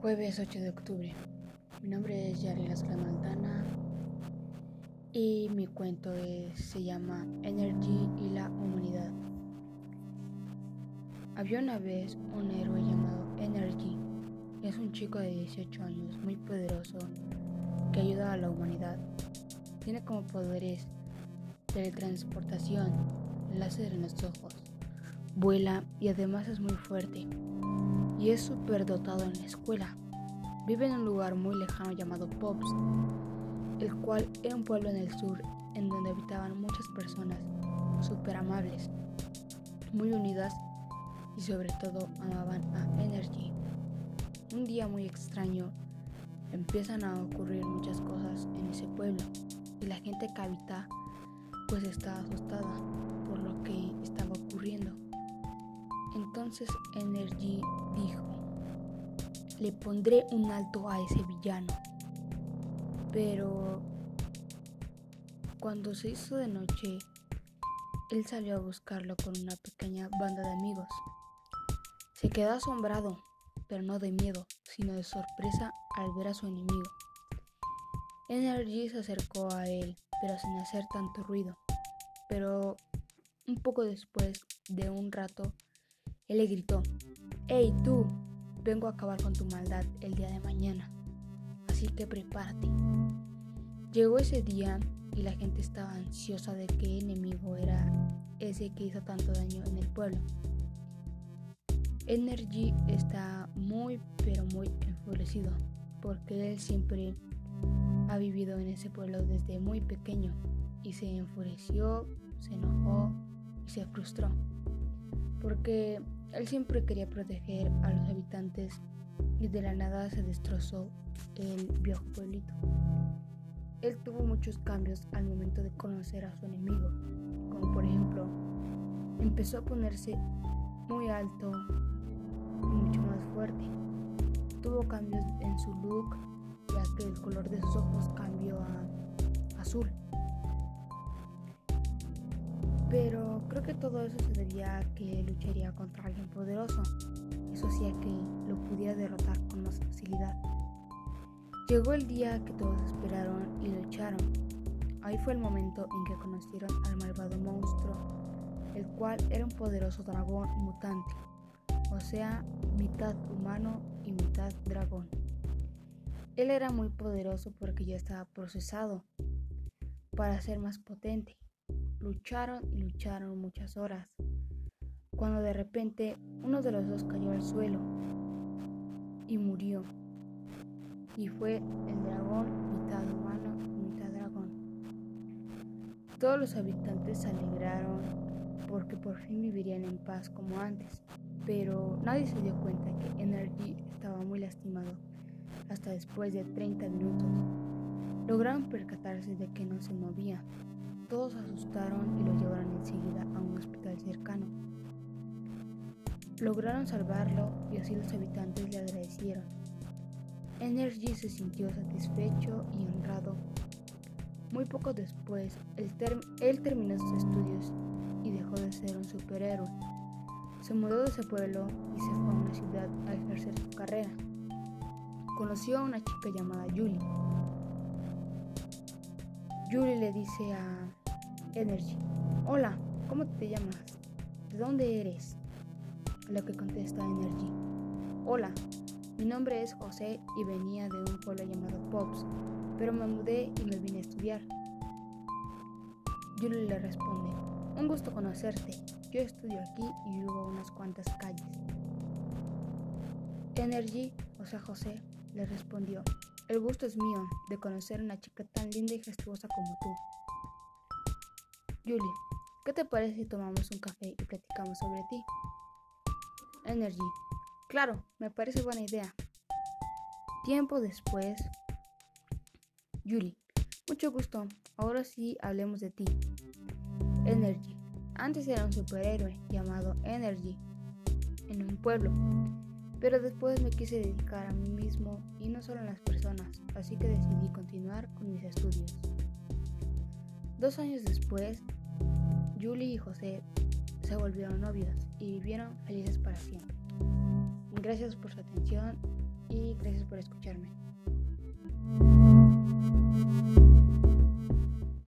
Jueves 8 de octubre. Mi nombre es Yari Las Maltana y mi cuento se llama Energy y la humanidad. Había una vez un héroe llamado Energy. Es un chico de 18 años muy poderoso que ayuda a la humanidad. Tiene como poderes teletransportación, láser en los ojos, vuela y además es muy fuerte y es súper dotado en la escuela. Vive en un lugar muy lejano llamado Pops, el cual era un pueblo en el sur en donde habitaban muchas personas súper amables, muy unidas y sobre todo amaban a Energy. Un día muy extraño empiezan a ocurrir muchas cosas en ese pueblo y la gente que habita pues está asustada por lo que estaba ocurriendo. Entonces Energy dijo, le pondré un alto a ese villano. Pero cuando se hizo de noche, él salió a buscarlo con una pequeña banda de amigos. Se quedó asombrado, pero no de miedo, sino de sorpresa al ver a su enemigo. Energy se acercó a él, pero sin hacer tanto ruido. Pero un poco después de un rato, él le gritó, ¡Hey tú! Vengo a acabar con tu maldad el día de mañana. Así que prepárate. Llegó ese día y la gente estaba ansiosa de qué enemigo era ese que hizo tanto daño en el pueblo. Energy está muy pero muy enfurecido porque él siempre ha vivido en ese pueblo desde muy pequeño y se enfureció, se enojó y se frustró porque él siempre quería proteger a los habitantes y de la nada se destrozó el viejo pueblito. Él tuvo muchos cambios al momento de conocer a su enemigo, como por ejemplo, empezó a ponerse muy alto y mucho más fuerte. Tuvo cambios en su look, ya que el color de sus ojos cambió a azul. Pero creo que todo eso se debía a que lucharía contra alguien poderoso. Eso hacía que lo pudiera derrotar con más facilidad. Llegó el día que todos esperaron y lucharon. Ahí fue el momento en que conocieron al malvado monstruo, el cual era un poderoso dragón mutante, o sea, mitad humano y mitad dragón. Él era muy poderoso porque ya estaba procesado para ser más potente Lucharon y lucharon muchas horas, cuando de repente uno de los dos cayó al suelo y murió. Y fue el dragón, mitad humano mitad dragón. Todos los habitantes se alegraron porque por fin vivirían en paz como antes, pero nadie se dio cuenta que Energy estaba muy lastimado hasta después de 30 minutos. Lograron percatarse de que no se movía todos asustaron y lo llevaron enseguida a un hospital cercano. Lograron salvarlo y así los habitantes le agradecieron. Energy se sintió satisfecho y honrado. Muy poco después, él terminó sus estudios y dejó de ser un superhéroe. Se mudó de ese pueblo y se fue a una ciudad a ejercer su carrera. Conoció a una chica llamada Julie. Julie le dice a Energy. Hola, ¿cómo te llamas? ¿De dónde eres? Lo que contesta Energy. Hola, mi nombre es José y venía de un pueblo llamado Pops, pero me mudé y me vine a estudiar. Julie le responde, un gusto conocerte. Yo estudio aquí y vivo unas cuantas calles. Energy, o sea José, le respondió, el gusto es mío de conocer a una chica tan linda y gestuosa como tú. Julie, ¿qué te parece si tomamos un café y platicamos sobre ti? Energy, claro, me parece buena idea. Tiempo después, Julie, mucho gusto, ahora sí hablemos de ti. Energy, antes era un superhéroe llamado Energy en un pueblo, pero después me quise dedicar a mí mismo y no solo a las personas, así que decidí continuar con mis estudios. Dos años después, Julie y José se volvieron novios y vivieron felices para siempre. Gracias por su atención y gracias por escucharme.